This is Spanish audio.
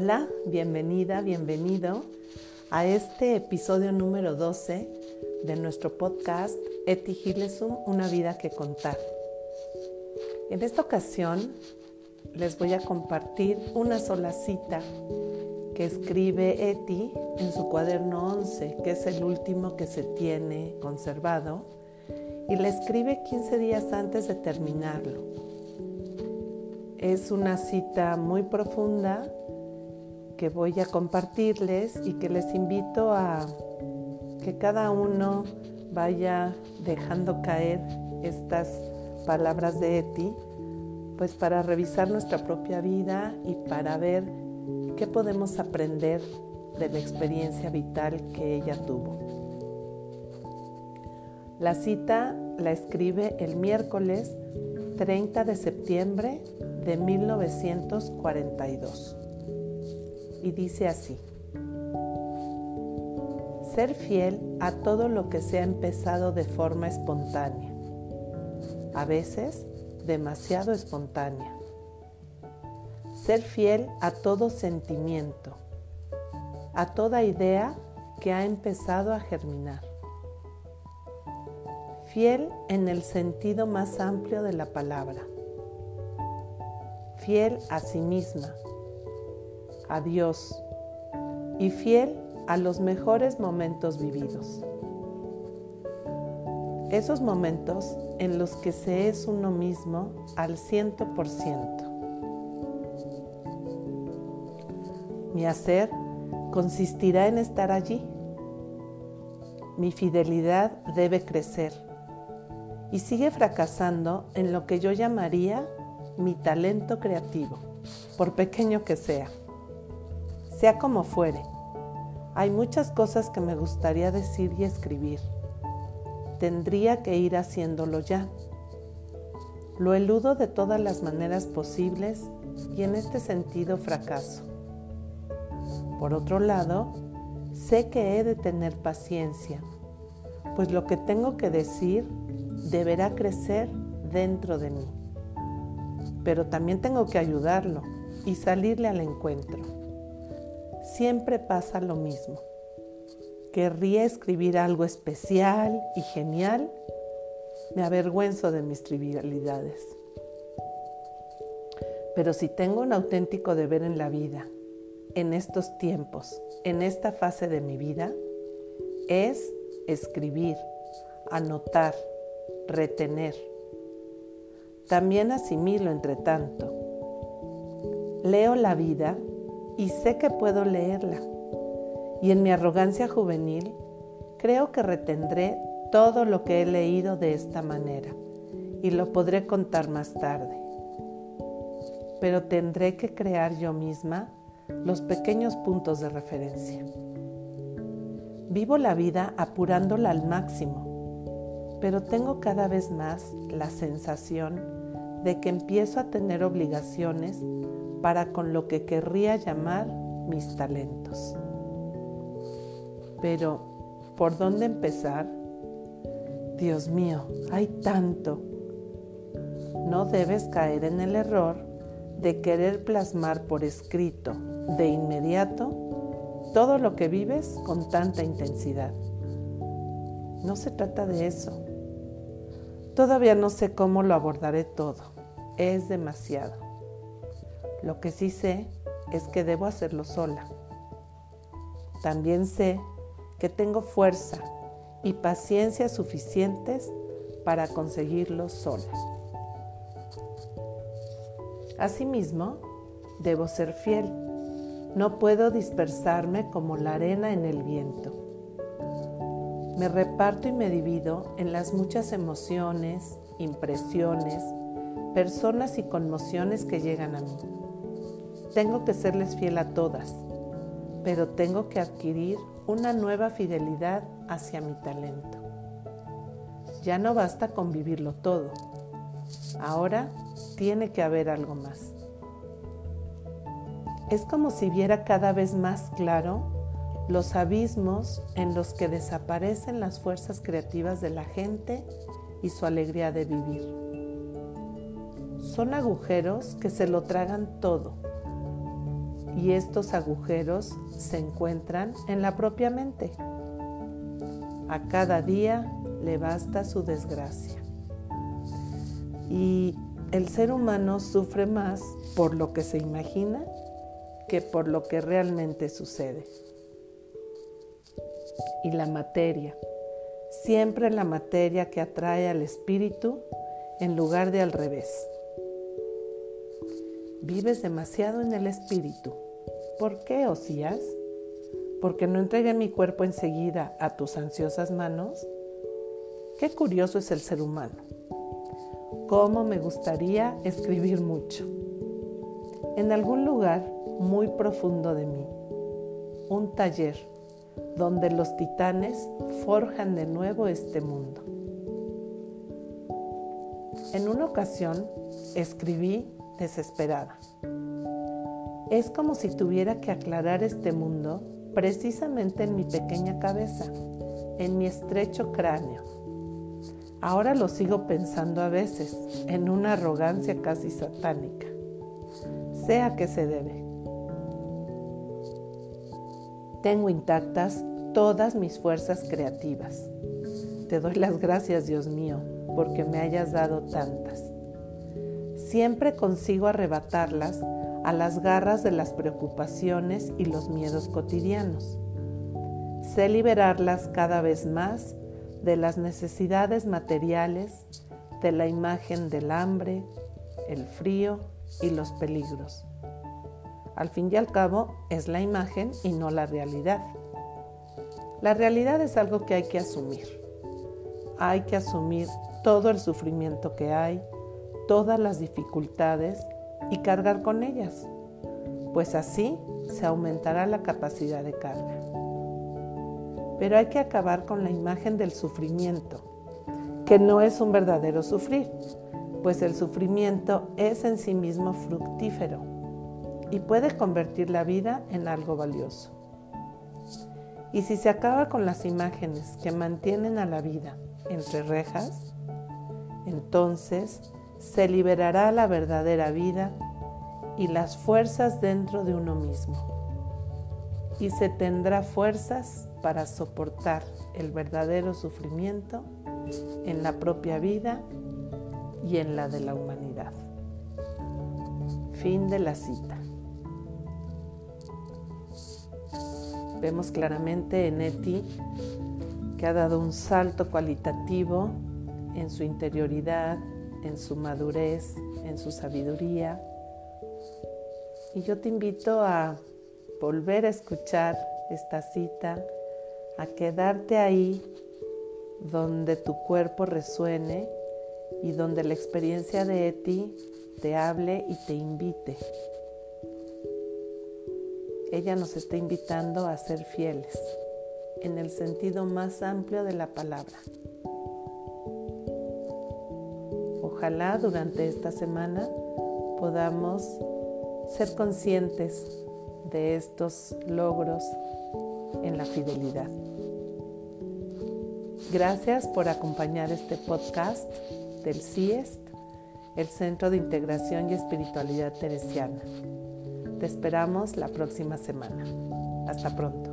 Hola, bienvenida, bienvenido a este episodio número 12 de nuestro podcast Eti Gilesum, una vida que contar. En esta ocasión les voy a compartir una sola cita que escribe Eti en su cuaderno 11, que es el último que se tiene conservado, y la escribe 15 días antes de terminarlo. Es una cita muy profunda que voy a compartirles y que les invito a que cada uno vaya dejando caer estas palabras de Eti, pues para revisar nuestra propia vida y para ver qué podemos aprender de la experiencia vital que ella tuvo. La cita la escribe el miércoles 30 de septiembre de 1942 y dice así. Ser fiel a todo lo que se ha empezado de forma espontánea, a veces demasiado espontánea. Ser fiel a todo sentimiento, a toda idea que ha empezado a germinar. Fiel en el sentido más amplio de la palabra. Fiel a sí misma a Dios y fiel a los mejores momentos vividos. Esos momentos en los que se es uno mismo al ciento por ciento. Mi hacer consistirá en estar allí. Mi fidelidad debe crecer y sigue fracasando en lo que yo llamaría mi talento creativo, por pequeño que sea. Sea como fuere, hay muchas cosas que me gustaría decir y escribir. Tendría que ir haciéndolo ya. Lo eludo de todas las maneras posibles y en este sentido fracaso. Por otro lado, sé que he de tener paciencia, pues lo que tengo que decir deberá crecer dentro de mí. Pero también tengo que ayudarlo y salirle al encuentro siempre pasa lo mismo. Querría escribir algo especial y genial. Me avergüenzo de mis trivialidades. Pero si tengo un auténtico deber en la vida, en estos tiempos, en esta fase de mi vida, es escribir, anotar, retener. También asimilo entre tanto. Leo la vida y sé que puedo leerla. Y en mi arrogancia juvenil, creo que retendré todo lo que he leído de esta manera y lo podré contar más tarde. Pero tendré que crear yo misma los pequeños puntos de referencia. Vivo la vida apurándola al máximo, pero tengo cada vez más la sensación de que empiezo a tener obligaciones para con lo que querría llamar mis talentos. Pero, ¿por dónde empezar? Dios mío, hay tanto. No debes caer en el error de querer plasmar por escrito de inmediato todo lo que vives con tanta intensidad. No se trata de eso. Todavía no sé cómo lo abordaré todo. Es demasiado. Lo que sí sé es que debo hacerlo sola. También sé que tengo fuerza y paciencia suficientes para conseguirlo sola. Asimismo, debo ser fiel. No puedo dispersarme como la arena en el viento. Me reparto y me divido en las muchas emociones, impresiones, personas y conmociones que llegan a mí. Tengo que serles fiel a todas, pero tengo que adquirir una nueva fidelidad hacia mi talento. Ya no basta con vivirlo todo. Ahora tiene que haber algo más. Es como si viera cada vez más claro los abismos en los que desaparecen las fuerzas creativas de la gente y su alegría de vivir. Son agujeros que se lo tragan todo y estos agujeros se encuentran en la propia mente. A cada día le basta su desgracia. Y el ser humano sufre más por lo que se imagina que por lo que realmente sucede. Y la materia, siempre la materia que atrae al espíritu en lugar de al revés. Vives demasiado en el espíritu. ¿Por qué, Osías? ¿Porque no entregué mi cuerpo enseguida a tus ansiosas manos? Qué curioso es el ser humano. Cómo me gustaría escribir mucho. En algún lugar muy profundo de mí, un taller donde los titanes forjan de nuevo este mundo. En una ocasión escribí desesperada. Es como si tuviera que aclarar este mundo precisamente en mi pequeña cabeza, en mi estrecho cráneo. Ahora lo sigo pensando a veces, en una arrogancia casi satánica. Sea que se debe. Tengo intactas todas mis fuerzas creativas. Te doy las gracias, Dios mío, porque me hayas dado tantas. Siempre consigo arrebatarlas a las garras de las preocupaciones y los miedos cotidianos. Sé liberarlas cada vez más de las necesidades materiales, de la imagen del hambre, el frío y los peligros. Al fin y al cabo es la imagen y no la realidad. La realidad es algo que hay que asumir. Hay que asumir todo el sufrimiento que hay, todas las dificultades y cargar con ellas, pues así se aumentará la capacidad de carga. Pero hay que acabar con la imagen del sufrimiento, que no es un verdadero sufrir, pues el sufrimiento es en sí mismo fructífero y puede convertir la vida en algo valioso. Y si se acaba con las imágenes que mantienen a la vida entre rejas, entonces se liberará la verdadera vida y las fuerzas dentro de uno mismo. Y se tendrá fuerzas para soportar el verdadero sufrimiento en la propia vida y en la de la humanidad. Fin de la cita. Vemos claramente en Eti que ha dado un salto cualitativo en su interioridad, en su madurez, en su sabiduría. Y yo te invito a volver a escuchar esta cita, a quedarte ahí donde tu cuerpo resuene y donde la experiencia de Eti te hable y te invite ella nos está invitando a ser fieles en el sentido más amplio de la palabra. Ojalá durante esta semana podamos ser conscientes de estos logros en la fidelidad. Gracias por acompañar este podcast del CIEST, el Centro de Integración y Espiritualidad Teresiana. Te esperamos la próxima semana. Hasta pronto.